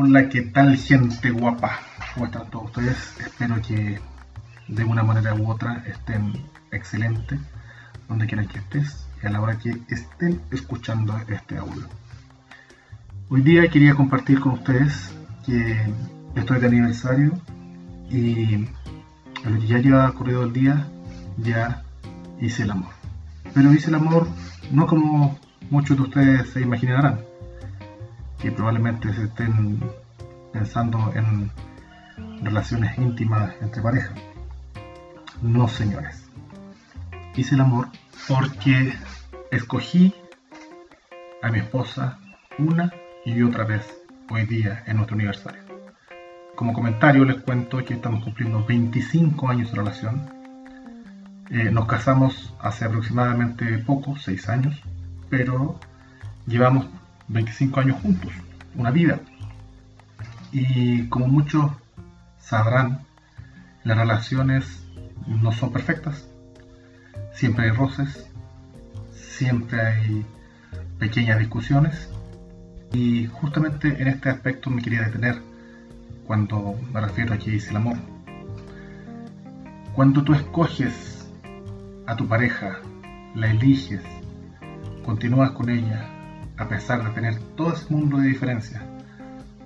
Hola, ¿qué tal gente guapa? ¿Cómo están todos ustedes? Espero que de una manera u otra estén excelentes, donde quiera que estés y a la hora que estén escuchando este audio. Hoy día quería compartir con ustedes que estoy de aniversario y lo que ya lleva ocurrido el día, ya hice el amor. Pero hice el amor no como muchos de ustedes se imaginarán, que probablemente se estén pensando en relaciones íntimas entre parejas. No, señores. Hice el amor porque escogí a mi esposa una y otra vez hoy día en nuestro aniversario. Como comentario les cuento que estamos cumpliendo 25 años de relación. Eh, nos casamos hace aproximadamente poco, 6 años, pero llevamos 25 años juntos, una vida. Y como muchos sabrán, las relaciones no son perfectas. Siempre hay roces, siempre hay pequeñas discusiones. Y justamente en este aspecto me quería detener cuando me refiero a que dice el amor. Cuando tú escoges a tu pareja, la eliges, continúas con ella, a pesar de tener todo ese mundo de diferencias,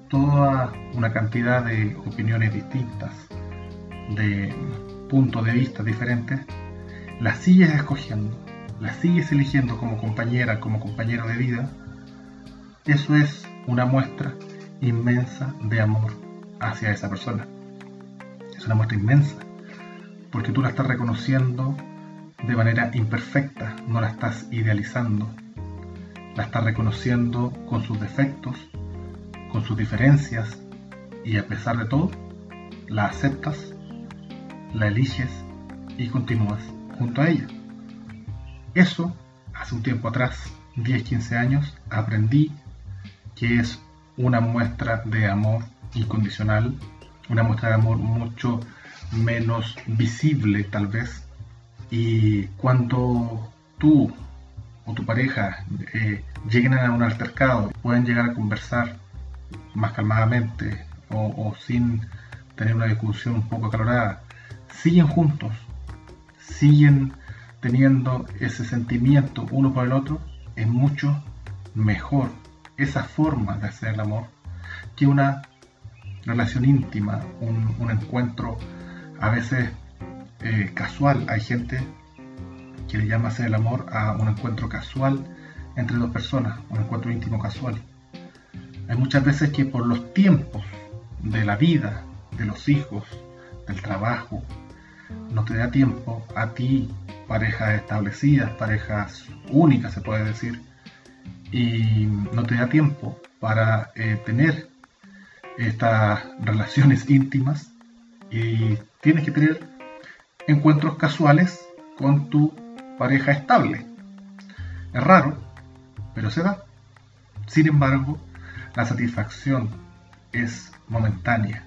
toda una cantidad de opiniones distintas, de puntos de vista diferentes, la sigues escogiendo, la sigues eligiendo como compañera, como compañero de vida, eso es una muestra inmensa de amor hacia esa persona. Es una muestra inmensa, porque tú la estás reconociendo de manera imperfecta, no la estás idealizando, la estás reconociendo con sus defectos, con sus diferencias y a pesar de todo, la aceptas, la eliges y continúas junto a ella. Eso, hace un tiempo atrás, 10, 15 años, aprendí que es una muestra de amor incondicional, una muestra de amor mucho menos visible tal vez. Y cuando tú o tu pareja eh, lleguen a un altercado, pueden llegar a conversar más calmadamente o, sin tener una discusión un poco acalorada, siguen juntos, siguen teniendo ese sentimiento uno por el otro, es mucho mejor esa forma de hacer el amor que una relación íntima, un, encuentro a veces eh, casual. Hay gente que le llama hacer el amor a un encuentro casual entre dos personas, un encuentro íntimo casual. Hay muchas veces que por los tiempos de la vida, de los hijos, del trabajo, no te da tiempo a ti, parejas establecidas, parejas únicas se puede decir, y no te da tiempo para eh, tener estas relaciones íntimas y tienes que tener encuentros casuales con tu pareja estable. Es raro, pero se da. Sin embargo, la satisfacción es momentánea.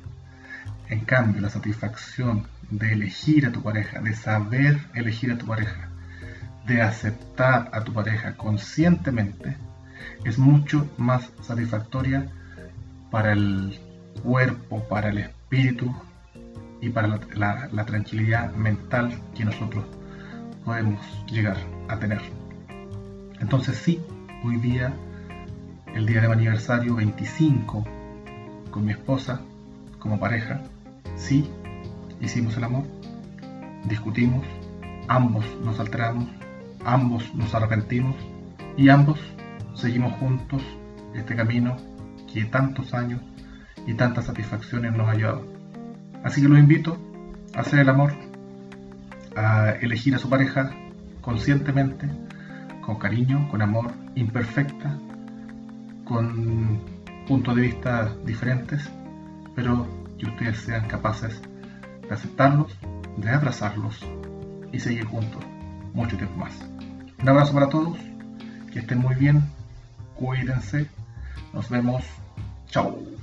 En cambio, la satisfacción de elegir a tu pareja, de saber elegir a tu pareja, de aceptar a tu pareja conscientemente, es mucho más satisfactoria para el cuerpo, para el espíritu y para la, la tranquilidad mental que nosotros podemos llegar a tener. Entonces sí, hoy día, el día de mi aniversario 25, con mi esposa, como pareja, sí, hicimos el amor, discutimos, ambos nos alteramos, ambos nos arrepentimos y ambos seguimos juntos este camino que tantos años y tantas satisfacciones nos ha llevado. Así que los invito a hacer el amor a elegir a su pareja conscientemente, con cariño, con amor, imperfecta, con puntos de vista diferentes, pero que ustedes sean capaces de aceptarlos, de abrazarlos y seguir juntos mucho tiempo más. Un abrazo para todos, que estén muy bien, cuídense, nos vemos, chao.